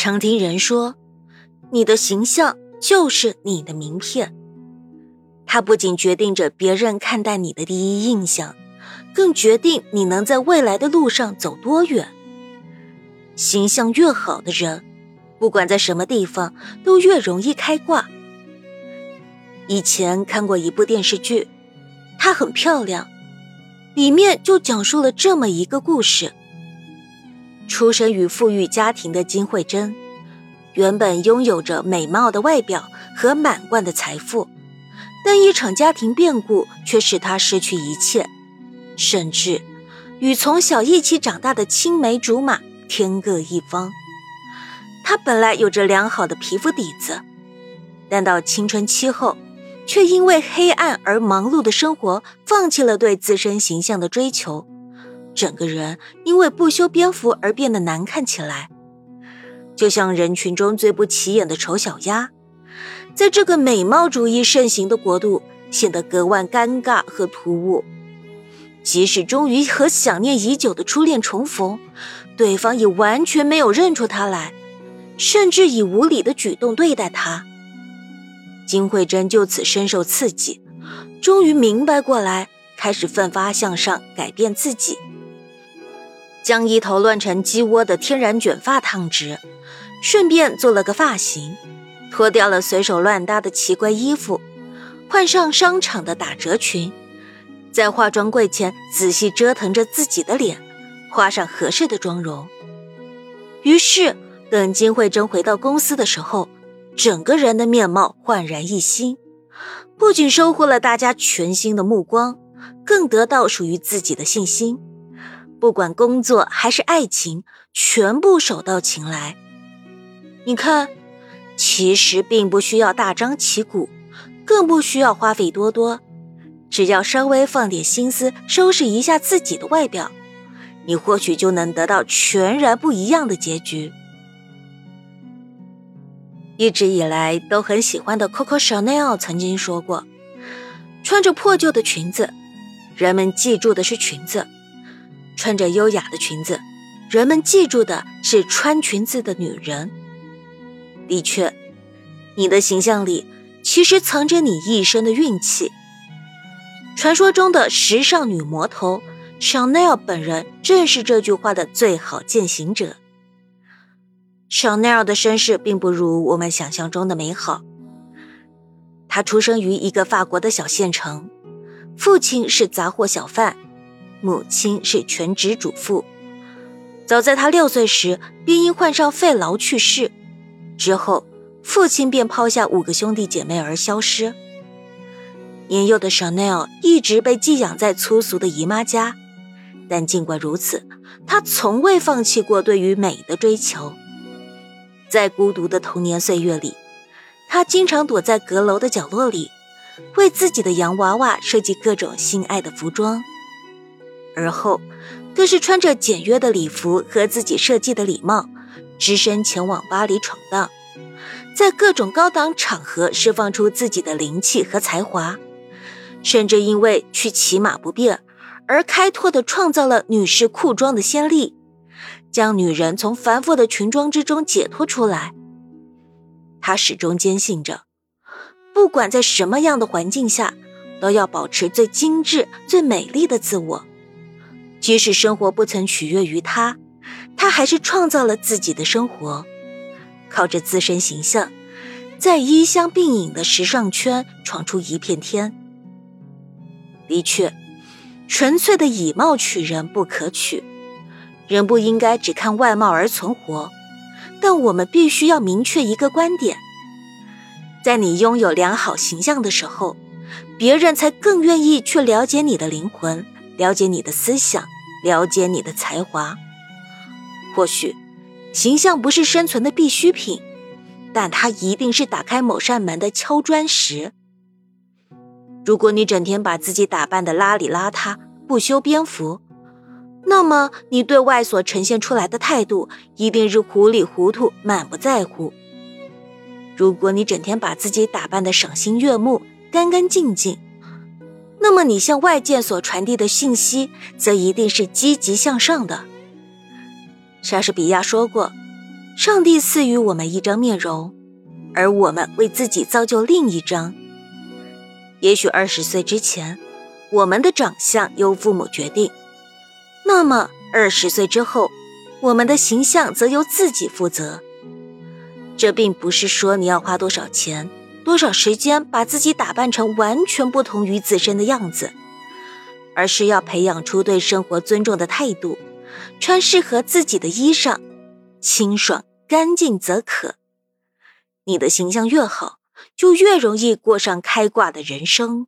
常听人说，你的形象就是你的名片，它不仅决定着别人看待你的第一印象，更决定你能在未来的路上走多远。形象越好的人，不管在什么地方，都越容易开挂。以前看过一部电视剧，它很漂亮，里面就讲述了这么一个故事。出身于富裕家庭的金惠珍，原本拥有着美貌的外表和满贯的财富，但一场家庭变故却使她失去一切，甚至与从小一起长大的青梅竹马天各一方。她本来有着良好的皮肤底子，但到青春期后，却因为黑暗而忙碌的生活，放弃了对自身形象的追求。整个人因为不修边幅而变得难看起来，就像人群中最不起眼的丑小鸭，在这个美貌主义盛行的国度显得格外尴尬和突兀。即使终于和想念已久的初恋重逢，对方也完全没有认出他来，甚至以无礼的举动对待他。金慧珍就此深受刺激，终于明白过来，开始奋发向上，改变自己。将一头乱成鸡窝的天然卷发烫直，顺便做了个发型，脱掉了随手乱搭的奇怪衣服，换上商场的打折裙，在化妆柜前仔细折腾着自己的脸，画上合适的妆容。于是，等金惠珍回到公司的时候，整个人的面貌焕然一新，不仅收获了大家全新的目光，更得到属于自己的信心。不管工作还是爱情，全部手到擒来。你看，其实并不需要大张旗鼓，更不需要花费多多，只要稍微放点心思，收拾一下自己的外表，你或许就能得到全然不一样的结局。一直以来都很喜欢的 Coco Chanel 曾经说过：“穿着破旧的裙子，人们记住的是裙子。”穿着优雅的裙子，人们记住的是穿裙子的女人。的确，你的形象里其实藏着你一生的运气。传说中的时尚女魔头 Chanel 本人正是这句话的最好践行者。Chanel 的身世并不如我们想象中的美好。她出生于一个法国的小县城，父亲是杂货小贩。母亲是全职主妇，早在她六岁时便因患上肺痨去世。之后，父亲便抛下五个兄弟姐妹而消失。年幼的 Chanel 一直被寄养在粗俗的姨妈家，但尽管如此，她从未放弃过对于美的追求。在孤独的童年岁月里，她经常躲在阁楼的角落里，为自己的洋娃娃设计各种心爱的服装。而后，更是穿着简约的礼服和自己设计的礼帽，只身前往巴黎闯荡，在各种高档场合释放出自己的灵气和才华，甚至因为去骑马不便而开拓的创造了女士裤装的先例，将女人从繁复的裙装之中解脱出来。她始终坚信着，不管在什么样的环境下，都要保持最精致、最美丽的自我。即使生活不曾取悦于他，他还是创造了自己的生活，靠着自身形象，在衣香鬓影的时尚圈闯出一片天。的确，纯粹的以貌取人不可取，人不应该只看外貌而存活。但我们必须要明确一个观点：在你拥有良好形象的时候，别人才更愿意去了解你的灵魂。了解你的思想，了解你的才华。或许，形象不是生存的必需品，但它一定是打开某扇门的敲砖石。如果你整天把自己打扮的邋里邋遢、不修边幅，那么你对外所呈现出来的态度一定是糊里糊涂、满不在乎。如果你整天把自己打扮的赏心悦目、干干净净，那么，你向外界所传递的信息，则一定是积极向上的。莎士比亚说过：“上帝赐予我们一张面容，而我们为自己造就另一张。也许二十岁之前，我们的长相由父母决定，那么二十岁之后，我们的形象则由自己负责。这并不是说你要花多少钱、多少时间把自己打扮成完全不同于自身的样子，而是要培养出对生活尊重的态度，穿适合自己的衣裳，清爽干净则可。你的形象越好，就越容易过上开挂的人生。